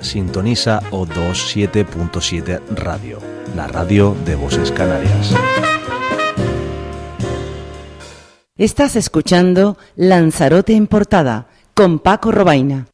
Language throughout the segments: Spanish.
Sintoniza O27.7 Radio, la radio de voces canarias. Estás escuchando Lanzarote en portada con Paco Robaina.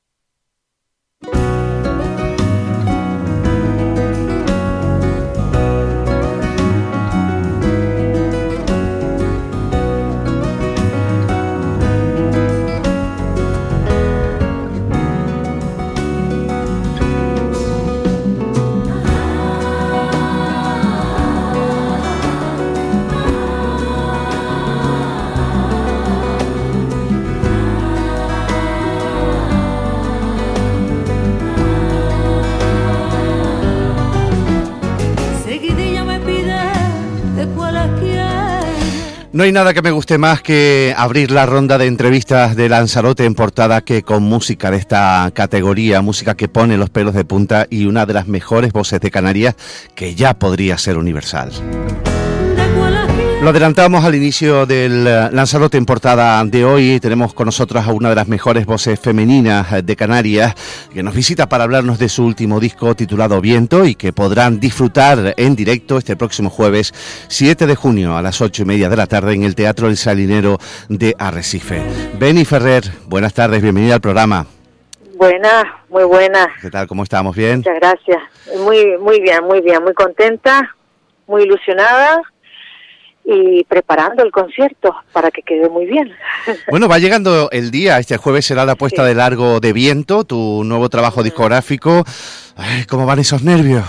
No hay nada que me guste más que abrir la ronda de entrevistas de Lanzarote en portada que con música de esta categoría, música que pone los pelos de punta y una de las mejores voces de Canarias que ya podría ser universal. Lo adelantamos al inicio del eh, Lanzarote en portada de hoy. Tenemos con nosotros a una de las mejores voces femeninas eh, de Canarias que nos visita para hablarnos de su último disco titulado Viento y que podrán disfrutar en directo este próximo jueves 7 de junio a las 8 y media de la tarde en el Teatro El Salinero de Arrecife. Beni Ferrer, buenas tardes, bienvenida al programa. Buenas, muy buenas. ¿Qué tal? ¿Cómo estamos? ¿Bien? Muchas gracias. Muy, muy bien, muy bien, muy contenta, muy ilusionada y preparando el concierto para que quede muy bien. Bueno, va llegando el día, este jueves será la puesta de largo de viento, tu nuevo trabajo discográfico. ¿Cómo van esos nervios?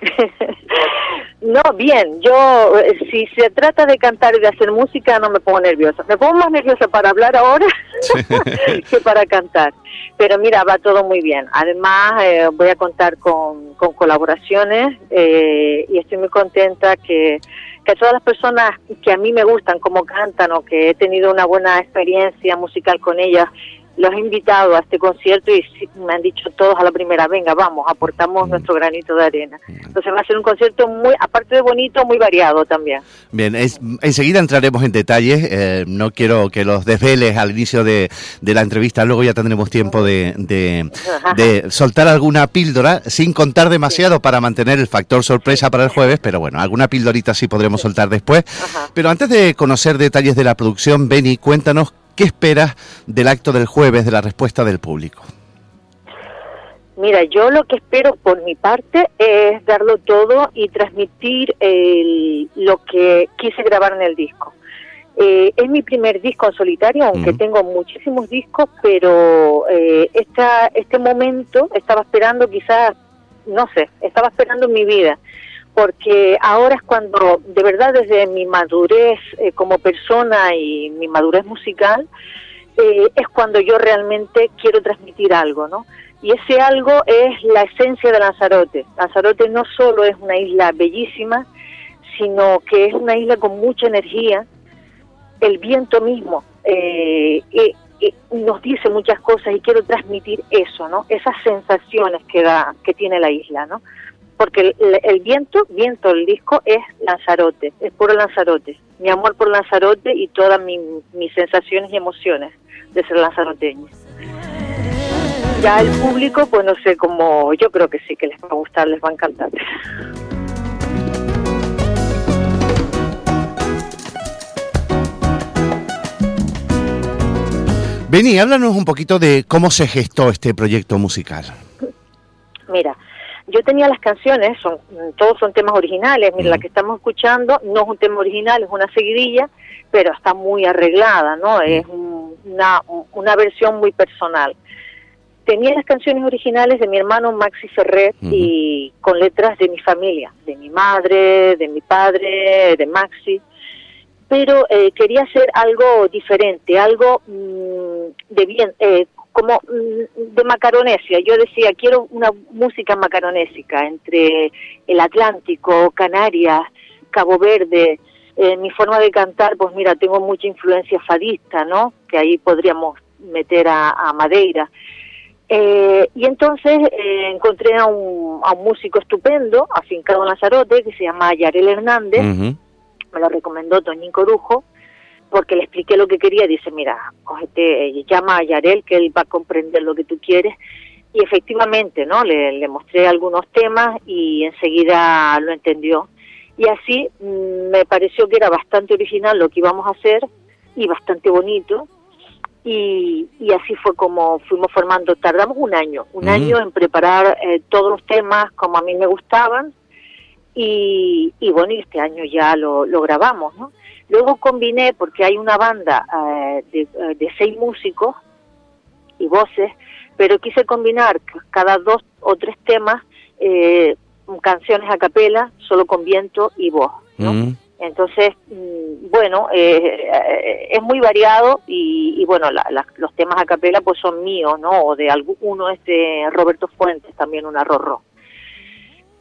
no, bien, yo eh, si se trata de cantar y de hacer música no me pongo nerviosa. Me pongo más nerviosa para hablar ahora que para cantar. Pero mira, va todo muy bien. Además, eh, voy a contar con, con colaboraciones eh, y estoy muy contenta que que todas las personas que a mí me gustan como cantan o que he tenido una buena experiencia musical con ellas, los he invitado a este concierto y me han dicho todos a la primera, venga, vamos, aportamos mm. nuestro granito de arena. Mm. Entonces va a ser un concierto muy, aparte de bonito, muy variado también. Bien, enseguida entraremos en detalles, eh, no quiero que los desveles al inicio de, la entrevista, luego ya tendremos tiempo de, de, soltar alguna píldora, sin contar demasiado para mantener el factor sorpresa para el jueves, pero bueno, alguna píldorita sí podremos soltar después. Pero antes de conocer detalles de la producción, Beni, cuéntanos ¿Qué esperas del acto del jueves, de la respuesta del público? Mira, yo lo que espero por mi parte es darlo todo y transmitir lo que quise grabar en el disco. Eh, es mi primer disco en solitario, aunque tengo muchísimos discos, pero eh, este momento estaba esperando quizás, no sé, estaba esperando mi vida porque ahora es cuando, de verdad, desde mi madurez eh, como persona y mi madurez musical, eh, es cuando yo realmente quiero transmitir algo, ¿no? Y ese algo es la esencia de Lanzarote. Lanzarote no solo es una isla bellísima, sino que es una isla con mucha energía. El viento mismo eh, nos dice muchas cosas y quiero transmitir eso, ¿no? Esas sensaciones que da, que tiene la isla, ¿no? Porque el, viento, viento el disco es Lanzarote, es puro Lanzarote, mi amor por Lanzarote y todas mis sensaciones y emociones de ser lanzaroteño. Ya el público, pues no sé cómo, yo creo que sí, que les va a gustar, les va a encantar. Beni, háblanos un poquito de cómo se gestó este proyecto musical. Mira, yo tenía las canciones, son todos son temas originales, mira, la que estamos escuchando no es un tema original, es una seguidilla, pero está muy arreglada, ¿no? Es una, una versión muy personal. Tenía las canciones originales de mi hermano Maxi Ferrer y con letras de mi familia, de mi madre, de mi padre, de Maxi, pero eh, quería hacer algo diferente, algo mm, de bien, eh, como mm, de macaronesia. Yo decía, quiero una música macaronésica entre el Atlántico, Canarias, Cabo Verde. Eh, mi forma de cantar, pues mira, tengo mucha influencia fadista, ¿no? Que ahí podríamos meter a, Madeira. Eh, y entonces eh, encontré a un, a un, músico estupendo, afincado en Lanzarote, que se llama Yarel Hernández, me lo recomendó Toñín Corujo, porque le expliqué lo que quería, dice, mira, cógete, llama a Yarel, que él va a comprender lo que tú quieres. y efectivamente, ¿no? Le, le, mostré algunos temas y enseguida lo entendió. Y así mm, me pareció que era bastante original lo que íbamos a hacer y bastante bonito. Y, y así fue como fuimos formando. Tardamos un año, un año en preparar eh, todos los temas como a mí me gustaban. Y, y bueno, y este año ya lo, lo grabamos, ¿no? Luego combiné, porque hay una banda eh, de, eh, de seis músicos y voces, pero quise combinar cada dos o tres temas eh, canciones a capela, solo con viento y voz. ¿no? Mm. Entonces, mm, bueno, eh, eh, es muy variado y, y bueno, la, la, los temas a capela pues son míos, ¿no? O de alguno es de Roberto Fuentes, también un arrorro.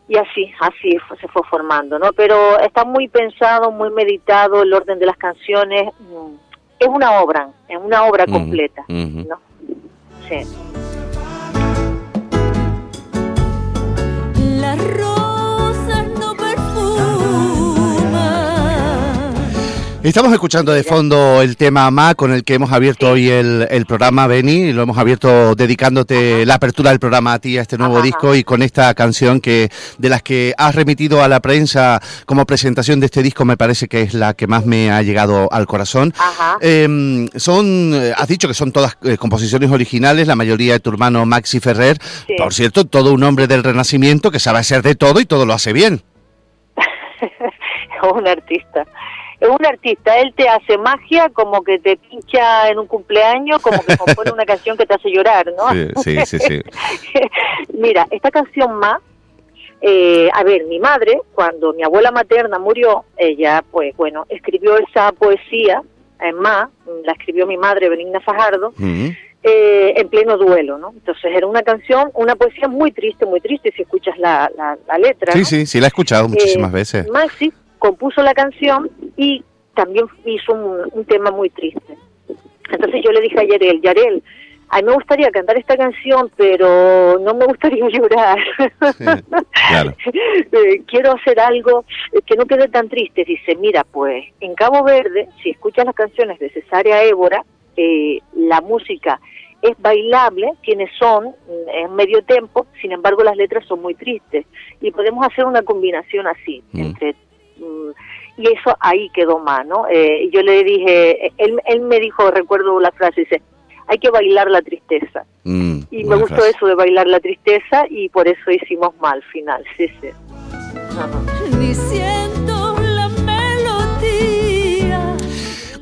Y así, así se fue formando, ¿no? Pero está muy pensado, muy meditado el orden de las canciones. Mm, es una obra, es una obra completa. ¿no? Sí. Las Estamos escuchando de fondo el tema Ma con el que hemos abierto hoy el, el programa, Beni, lo hemos abierto dedicándote Ajá. la apertura del programa a ti, a este nuevo Ajá. disco y con esta canción que de las que has remitido a la prensa como presentación de este disco me parece que es la que más me ha llegado al corazón. Eh, son, has dicho que son todas eh, composiciones originales, la mayoría de tu hermano Maxi Ferrer, sí. por cierto, todo un hombre del Renacimiento que sabe hacer de todo y todo lo hace bien. un artista es un artista, él te hace magia como que te pincha en un cumpleaños, como que compone una canción que te hace llorar, ¿no? Sí, sí, sí. sí. Mira, esta canción más, eh, a ver, mi madre, cuando mi abuela materna murió, ella, pues bueno, escribió esa poesía en más, la escribió mi madre, Benigna Fajardo, uh -huh. eh, en pleno duelo, ¿no? Entonces era una canción, una poesía muy triste, muy triste, si escuchas la, la, la letra. Sí, ¿no? sí, sí, la he escuchado muchísimas eh, veces. Maxi compuso la canción y también hizo un, un, tema muy triste. Entonces yo le dije a Yarel, Yarel, a mí me gustaría cantar esta canción, pero no me gustaría llorar. Sí, claro. eh, quiero hacer algo que no quede tan triste. Dice, mira, pues en Cabo Verde, si escuchas las canciones de Cesárea Évora, eh, la música es bailable, tiene son, es medio tempo, sin embargo las letras son muy tristes. Y podemos hacer una combinación así, mm. entre y eso ahí quedó más, ¿no? Eh, yo le dije, él, él me dijo, recuerdo la frase, dice, hay que bailar la tristeza. Mm, y me gustó frase. eso de bailar la tristeza y por eso hicimos mal final, sí, sí. Diciendo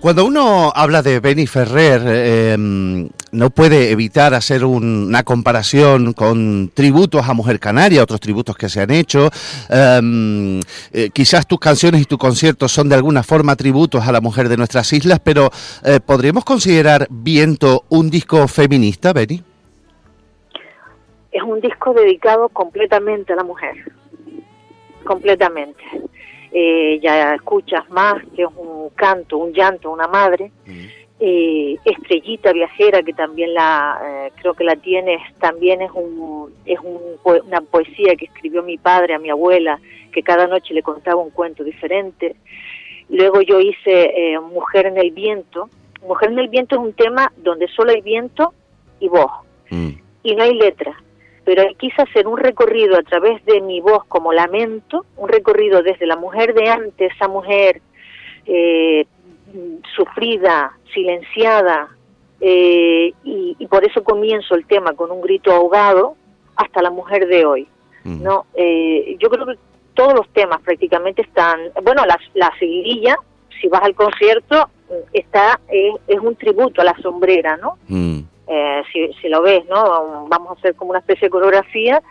Cuando uno habla de Benny Ferrer, eh, no puede evitar hacer un, una comparación con tributos a Mujer Canaria, otros tributos que se han hecho. Um, eh, quizás tus canciones y tus conciertos son de alguna forma tributos a la mujer de nuestras islas, pero eh, ¿podríamos considerar Viento un disco feminista, Benny? Es un disco dedicado completamente a la mujer, completamente eh, ya escuchas más que un canto, un llanto, una madre. Mm. Eh, Estrellita Viajera, que también la eh, creo que la tienes, también es, un, es un, una poesía que escribió mi padre a mi abuela, que cada noche le contaba un cuento diferente. Luego yo hice eh, Mujer en el Viento. Mujer en el Viento es un tema donde solo hay viento y voz, mm. y no hay letra pero quise hacer un recorrido a través de mi voz como lamento, un recorrido desde la mujer de antes, esa mujer eh, sufrida, silenciada, eh, y, y, por eso comienzo el tema con un grito ahogado, hasta la mujer de hoy. Mm. no eh, Yo creo que todos los temas prácticamente están, bueno, la, la seguidilla, si vas al concierto, está es un tributo a la sombrera, ¿no? Mm eh, si, si, lo ves, ¿no? Vamos a hacer como una especie de coreografía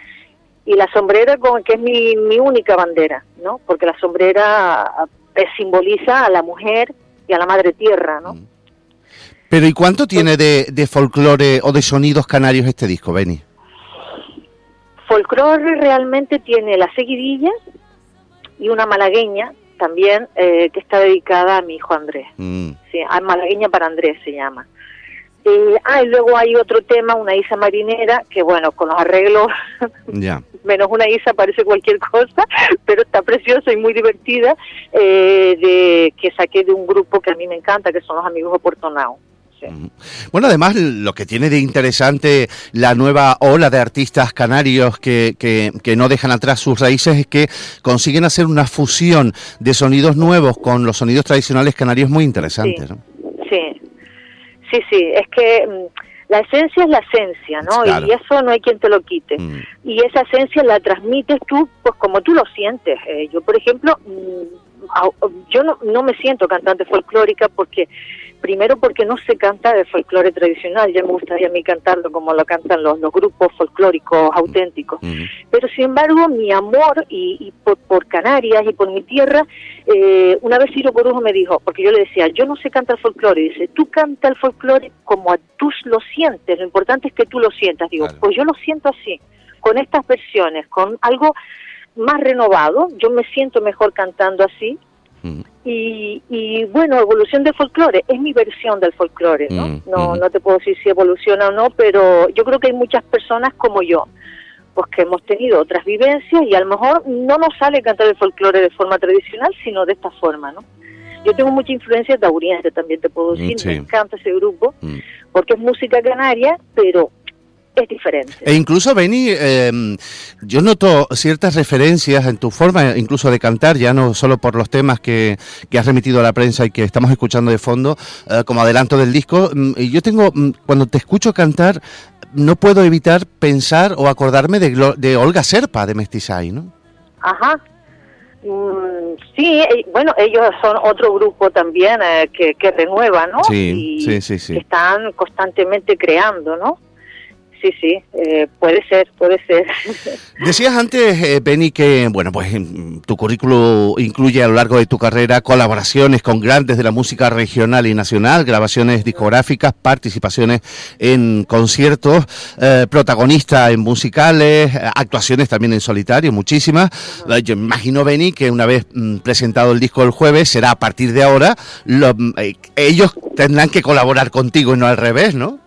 y la sombrera como que es mi, mi única bandera, ¿no? Porque la sombrera eh, simboliza a la mujer y a la madre tierra, ¿no? Mm. Pero ¿y cuánto tiene de, de folclore o de sonidos canarios este disco, Beni? Folclore realmente tiene la seguidilla y una malagueña también eh, que está dedicada a mi hijo Andrés. Mm. Sí, a malagueña para Andrés se llama. Eh, ah, y luego hay otro tema, una isa marinera, que bueno, con los arreglos, yeah. menos una isa parece cualquier cosa, pero está preciosa y muy divertida, eh, de que saqué de un grupo que a mí me encanta, que son los amigos de Puerto Nao. sí. Ujú. Bueno, además, lo que tiene de interesante la nueva ola de artistas canarios que, que, que no dejan atrás sus raíces es que consiguen hacer una fusión de sonidos nuevos con los sonidos tradicionales canarios muy interesantes. ¿no? Sí, sí, es que mm, la esencia es la esencia, ¿no? Claro. Y eso no hay quien te lo quite. Mm. Y esa esencia la transmites tú, pues como tú lo sientes. Eh, yo, por ejemplo, mm, yo no, no me siento cantante folclórica porque, primero porque no sé cantar el folclore tradicional, ya me gustaría a mí cantarlo como lo cantan los, los grupos folclóricos auténticos. Pero sin embargo, mi amor y, y por, por Canarias y por mi tierra, eh, una vez Ciro Corujo me dijo, porque yo le decía, yo no sé cantar folclore, y dice, tú canta el folclore como a tú lo sientes, lo importante es que tú lo sientas. Digo, Claro. pues yo lo siento así, con estas versiones, con algo más renovado, yo me siento mejor cantando así. Y, y bueno, evolución del folclore, es mi versión del folclore, ¿no? Mm, no, no te puedo decir si evoluciona o no, pero yo creo que hay muchas personas como yo, pues que hemos tenido otras vivencias y a lo mejor no nos sale cantar el folclore de forma tradicional, sino de esta forma, ¿no? Yo tengo mucha influencia tauriense, también te puedo decir, Mm, sí. me encanta ese grupo, Mm. porque es música canaria, pero es diferente. E incluso, Beni, eh, yo noto ciertas referencias en tu forma incluso de cantar, ya no solo por los temas que, que has remitido a la prensa y que estamos escuchando de fondo, eh, como adelanto del disco. Mm, y yo tengo, mm, cuando te escucho cantar, no puedo evitar pensar o acordarme de, Olga Serpa, de Mestizay, ¿no? Ajá. Mm, sí, eh, bueno, ellos son otro grupo también eh, que, que renueva, ¿no? Sí, Y sí, sí, sí. que están constantemente creando, ¿no? Sí, sí, eh, puede ser, puede ser. Decías antes, eh, Benny, que bueno, pues mm, tu currículo incluye a lo largo de tu carrera colaboraciones con grandes de la música regional y nacional, grabaciones discográficas, participaciones en conciertos, eh, protagonista en musicales, actuaciones también en solitario, muchísimas. Eh, Yo me imagino, Benny, que una vez mm, presentado el disco el jueves, será a partir de ahora, lo- eh, ellos tendrán que colaborar contigo y no al revés, ¿no?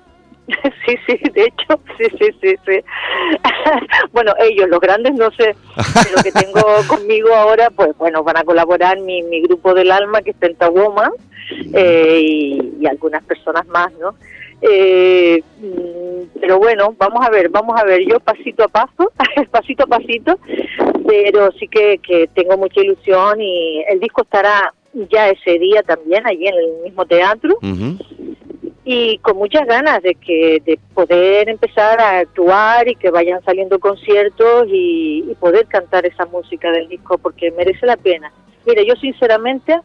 sí, sí, de hecho, sí, sí, sí, sí. bueno, ellos, los grandes, no sé, pero que tengo conmigo ahora, pues bueno, van a colaborar mi, mi grupo del alma, que es Pentawoman, eh, y, y algunas personas más, ¿no? Eh, mm, pero bueno, vamos a ver, vamos a ver, yo pasito a paso, pasito a pasito, pero sí que, que tengo mucha ilusión y el disco estará ya ese día también allí en el mismo teatro Ujú. Y con muchas ganas de que de poder empezar a actuar y que vayan saliendo conciertos y, y poder cantar esa música del disco porque merece la pena. Mira, yo sinceramente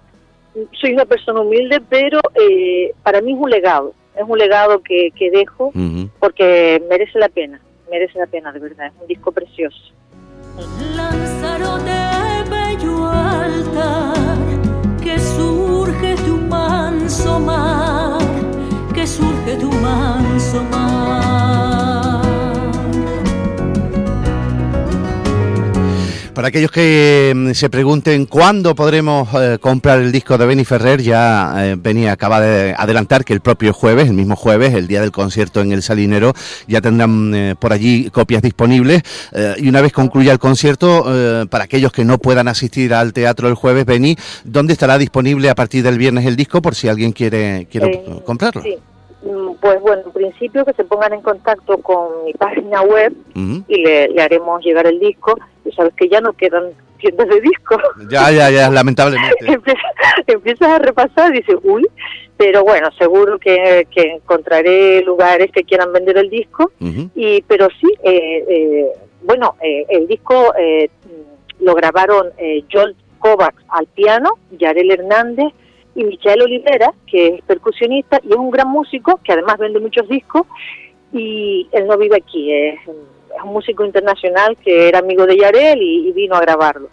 soy una persona humilde, pero eh, para mí es un legado, es un legado que, que dejo porque merece la pena, merece la pena de verdad, es un disco precioso. Lanzarote bello altar Para aquellos que mm, se pregunten cuándo podremos eh, comprar el disco de Benny Ferrer, ya eh, Benny acaba de adelantar que el propio jueves, el mismo jueves, el día del concierto en el Salinero, ya tendrán eh, por allí copias disponibles. Eh, y una vez concluya el concierto, eh, para aquellos que no puedan asistir al teatro el jueves, Benny, ¿dónde estará disponible a partir del viernes el disco por si alguien quiere, quiere comprarlo? Sí. Mm, Pues bueno, en principio que se pongan en contacto con mi página web y le, le haremos llegar el disco. Y sabes que ya no quedan tiendas de discos. Ya, ya, ya, lamentablemente. Empiezas, empiezas a repasar y dices, uy, pero bueno, seguro que, que encontraré lugares que quieran vender el disco. Y Pero sí, eh, eh, bueno, eh, el disco eh, lo grabaron eh, Joel Kovacs al piano, Yarel Hernández y Michael Olivera, que es percusionista y es un gran músico que además vende muchos discos y él no vive aquí, es, es un músico internacional que era amigo de Yarel y, y vino a grabarlo.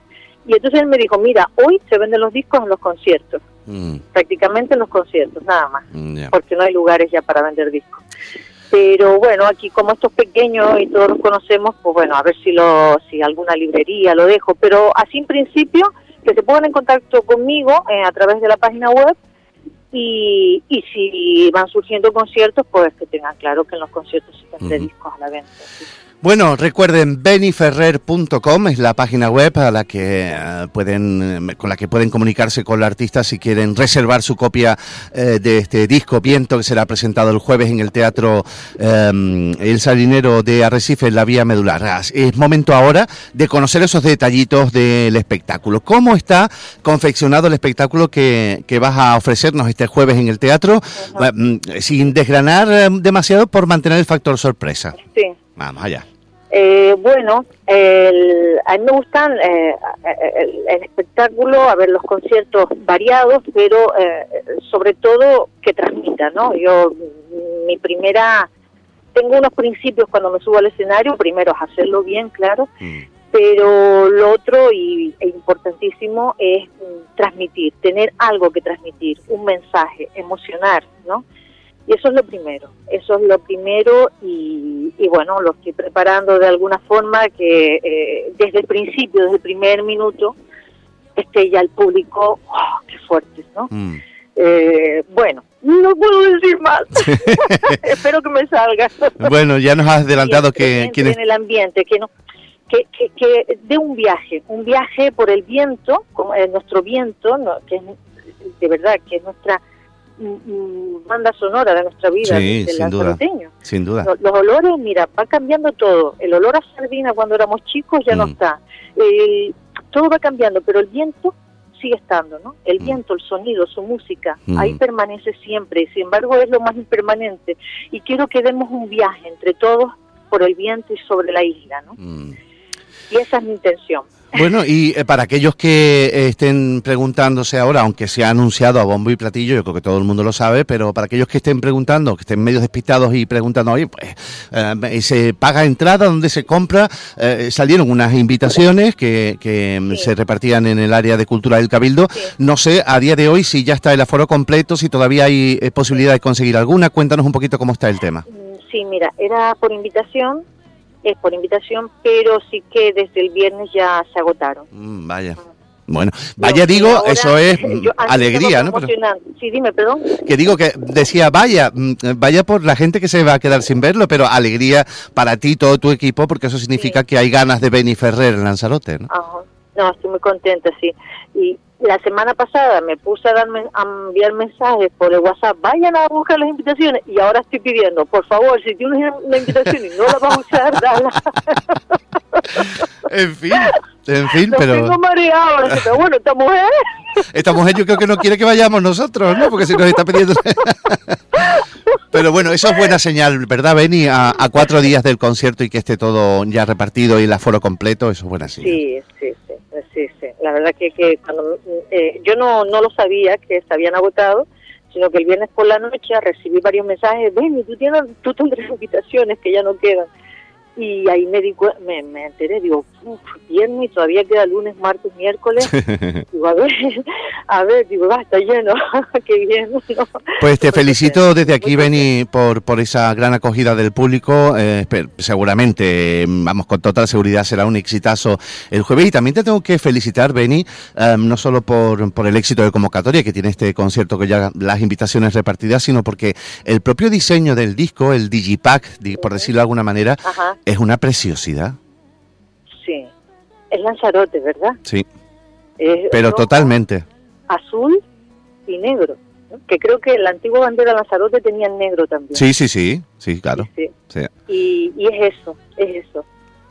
Y entonces él me dijo, mira, hoy se venden los discos en los conciertos, Mm, prácticamente en los conciertos, nada más, mm, porque no hay lugares ya para vender discos. Pero bueno, aquí como estos pequeños y todos los conocemos, pues bueno, a ver si lo, si alguna librería lo dejo. Pero así en principio, que se pongan en contacto conmigo eh, a través de la página web y, y si van surgiendo conciertos, pues que tengan claro que en los conciertos se venden Ujú. discos a la venta. sí. Bueno, recuerden beniferrer.com es la página web a la que eh, pueden con la que pueden comunicarse con la artista si quieren reservar su copia eh, de este disco Viento que será presentado el jueves en el Teatro eh, El Salinero de Arrecife en la Vía Medular. Es momento ahora de conocer esos detallitos del espectáculo. ¿Cómo está confeccionado el espectáculo que, que vas a ofrecernos este jueves en el teatro? Eh, mm, Sin desgranar eh, demasiado por mantener el factor sorpresa. Sí. Vamos allá. Eh, bueno, el- a mí me gustan eh, el, el espectáculo, a ver los conciertos variados, pero eh, sobre todo que transmitan, ¿no? Yo, mi primera, tengo unos principios cuando me subo al escenario, primero es hacerlo bien, claro, Mm. pero lo otro y, e importantísimo es mm, transmitir, tener algo que transmitir, un mensaje, emocionar, ¿no? Y eso es lo primero, eso es lo primero y, y bueno, lo estoy preparando de alguna forma que eh, desde el principio, desde el primer minuto, esté ya el público, ¡oh, qué fuerte, ¿no? Mm. Eh, bueno, no puedo decir más, espero que me salga. Bueno, ya nos has adelantado que entre quienes... en el ambiente, que no que, que, que de un viaje, un viaje por el viento, como es nuestro viento, ¿no? que es de verdad que es nuestra banda sonora de nuestra vida, Sí, del sin duda. Sin duda. Los, los olores, mira, va cambiando todo. El olor a sardina cuando éramos chicos ya no Mm. está. Todo va cambiando, pero el viento sigue estando, ¿no? El Mm. viento, el sonido, su música, Mm. ahí permanece siempre. Sin embargo es lo más impermanente. Y quiero que demos un viaje entre todos por el viento y sobre la isla, ¿no? Y esa es mi intención. Bueno, y eh, para aquellos que eh, estén preguntándose ahora, aunque se ha anunciado a bombo y platillo, yo creo que todo el mundo lo sabe, pero para aquellos que estén preguntando, que estén medio despistados y preguntando, oye, pues, eh, ¿se paga entrada? ¿Dónde se compra? Eh, salieron unas invitaciones que, que mm, Sí. se repartían en el área de cultura del Cabildo. Sí. No sé, a día de hoy, si ya está el aforo completo, si todavía hay posibilidad de conseguir alguna. Cuéntanos un poquito cómo está el tema. Mm, Sí, mira, era por invitación, es por invitación, pero sí que desde el viernes ya se agotaron. Mm, vaya. Bueno, vaya digo, ahora- eso es mm, yo alegría, ¿no? Pero- Sí, dime, perdón. que digo que decía vaya, mm, vaya por la gente que se va a quedar sin verlo, pero alegría para ti, todo tu equipo, porque eso significa Sí. que hay ganas de Benny Ferrer en Lanzarote, ¿no? Ajá. No, estoy muy contenta, sí. Y la semana pasada me puse a, darme, a enviar mensajes por el WhatsApp, vayan a buscar las invitaciones, y ahora estoy pidiendo, por favor, si tienes una- invitación y no la vas a usar, dala. En fin, en fin, pero tengo mareado, que, bueno, esta mujer... esta mujer yo creo que no quiere que vayamos nosotros, ¿no? Porque si nos está pidiendo... Pero bueno, eso es buena señal, ¿verdad, Benny? A, a cuatro días del concierto y que esté todo ya repartido y el aforo completo, eso es buena señal. Sí, sí. La verdad que, que cuando eh, yo no, no lo sabía que se habían agotado, sino que el viernes por la noche recibí varios mensajes, ven, tú tienes, tú tendrás invitaciones que ya no quedan. Y ahí me, di, me, me enteré, digo, uff, viernes y todavía queda lunes, martes, miércoles. digo, a ver, a ver, digo, va, está lleno, qué bien. ¿no? Pues te felicito desde aquí. Beni, por, por esa gran acogida del público. Eh, seguramente, eh, vamos, con total seguridad será un exitazo el jueves. Y también te tengo que felicitar, Beni, eh, no solo por, por el éxito de convocatoria que tiene este concierto, que ya las invitaciones repartidas, sino porque el propio diseño del disco, el Digipack, di- por decirlo de alguna manera, Ajá, es una preciosidad. sí. Es Lanzarote, ¿verdad? Sí, Es pero totalmente. azul y negro. ¿no? Que creo que la antigua bandera de Lanzarote tenía negro también. Sí, sí, sí, sí, claro. Sí, Sí. Y, y es eso, es eso.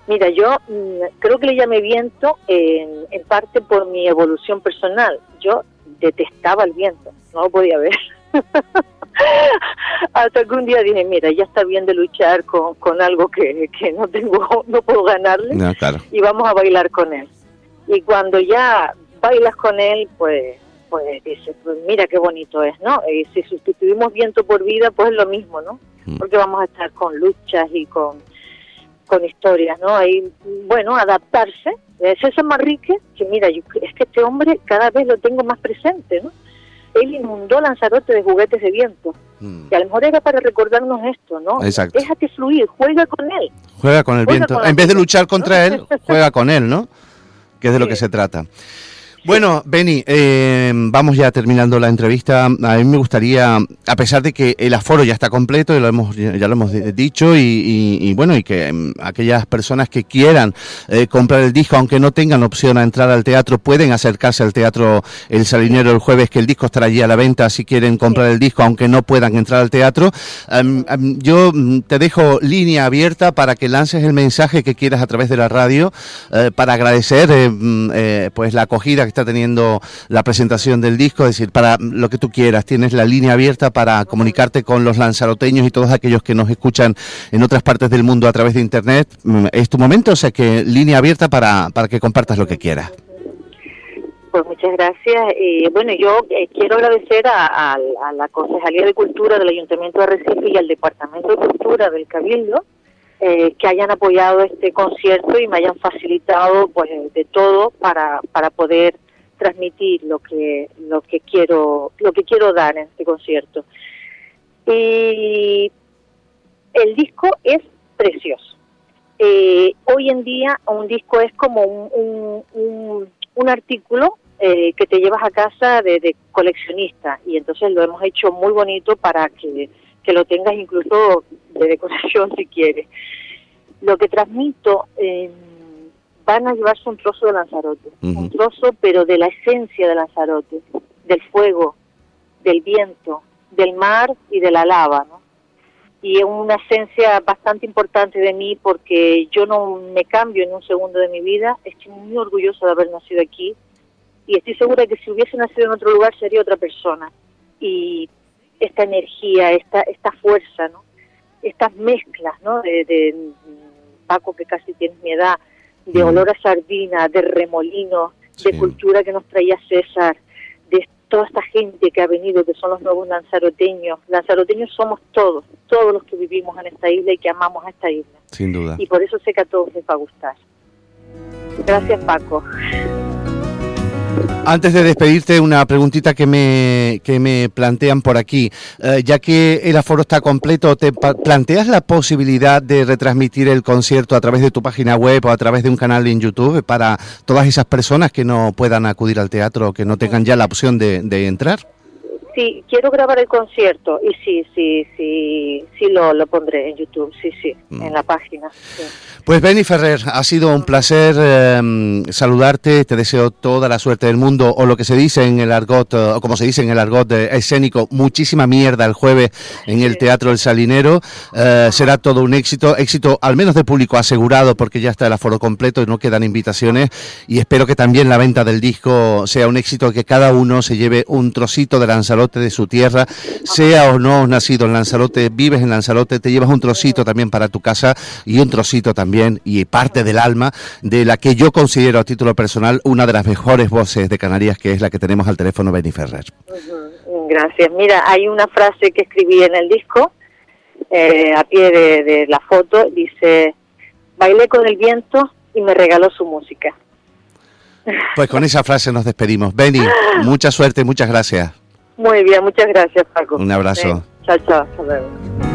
Mira, yo mm, creo que le llamé viento en, en parte por mi evolución personal. Yo detestaba el viento, no lo podía ver. Hasta que un día dije, mira, ya está bien de luchar con, con algo que, que no tengo, no puedo ganarle No, claro. y vamos a bailar con él. Y cuando ya bailas con él, pues pues dices, pues mira qué bonito es, ¿no? Y si sustituimos viento por vida, pues es lo mismo, ¿no? Mm. Porque vamos a estar con luchas y con, con historias, ¿no? Ahí, bueno, adaptarse. Es César Manrique, que mira, yo, es que este hombre cada vez lo tengo más presente, ¿no? Él inundó Lanzarote de juguetes de viento. Mm. Y a lo mejor era para recordarnos esto, ¿no? Exacto. Déjate fluir, juega con él. Juega con el Juega viento. con en vez de luchar contra él, juega con él, ¿no? Que es de lo que se trata. Bueno, Beni, eh, vamos ya terminando la entrevista. A mí me gustaría, a pesar de que el aforo ya está completo, ya lo hemos dicho, y, bueno, y que em, aquellas personas que quieran eh, comprar el disco, aunque no tengan opción a entrar al teatro, pueden acercarse al teatro El Salinero el jueves, que el disco estará allí a la venta si quieren comprar el disco, aunque no puedan entrar al teatro. Yo mm, te dejo línea abierta para que lances el mensaje que quieras a través de la radio, eh, para agradecer mm, pues la acogida que está teniendo la presentación del disco, es decir, para lo que tú quieras, tienes la línea abierta para comunicarte con los lanzaroteños y todos aquellos que nos escuchan en otras partes del mundo a través de internet. Mm, es tu momento, o sea que línea abierta para, para que compartas lo que quieras. Pues muchas gracias. Eh, bueno, yo eh, quiero agradecer a, a, la Concejalía de Cultura del Ayuntamiento de Recife y al Departamento de Cultura del Cabildo eh, que hayan apoyado este concierto y me hayan facilitado pues de todo para, para poder transmitir lo que lo que quiero lo que quiero dar en este concierto. Y el disco es precioso. Eh, hoy en día un disco es como un, un, un, artículo eh, que te llevas a casa de, coleccionista. Y entonces lo hemos hecho muy bonito para que, que lo tengas incluso de decoración si quieres. Lo que transmito eh, van a llevarse un trozo de Lanzarote, un trozo pero de la esencia de Lanzarote, del fuego, del viento, del mar y de la lava, ¿no? Y es una esencia bastante importante de mí porque yo no me cambio en un segundo de mi vida, estoy muy orgullosa de haber nacido aquí y estoy segura que si hubiese nacido en otro lugar sería otra persona. Y esta energía, esta, esta fuerza, ¿no? Estas mezclas, ¿no? de Paco, que casi tienes mi edad, de olor a sardina, de remolino, de cultura que nos traía César, de toda esta gente que ha venido, que son los nuevos lanzaroteños. Lanzaroteños somos todos, todos los que vivimos en esta isla y que amamos a esta isla. Sin duda. Y por eso sé que a todos les va a gustar. Gracias, Paco. Antes de despedirte, una preguntita que me, que me plantean por aquí. Eh, ya que el aforo está completo, ¿te planteas la posibilidad de retransmitir el concierto a través de tu página web o a través de un canal en YouTube para todas esas personas que no puedan acudir al teatro o que no tengan ya la opción de, de entrar? Sí, quiero grabar el concierto y sí, sí, sí, sí lo, lo pondré en YouTube, sí, sí, mm. en la página. Pues Benny Ferrer, ha sido un placer em, saludarte, te deseo toda la suerte del mundo, o lo que se dice en el argot, eh, o como se dice en el argot escénico, muchísima mierda el jueves en el Teatro El Salinero, eh, será todo un éxito, éxito al menos de público asegurado, porque ya está el aforo completo y no quedan invitaciones, y espero que también la venta del disco sea un éxito, que cada uno se lleve un trocito de Lanzarote de su tierra, sea o no nacido en Lanzarote, vives en Lanzarote, te llevas un trocito también para tu casa y un trocito también y parte del alma de la que yo considero a título personal una de las mejores voces de Canarias, que es la que tenemos al teléfono Benny Ferrer. Gracias. Mira, hay una frase que escribí en el disco, eh, a pie de, la foto, dice, bailé con el viento y me regaló su música. Pues con esa frase nos despedimos. Benny, mucha suerte, muchas gracias. Muy bien, muchas gracias, Paco. Un abrazo. chao, chao. Hasta luego.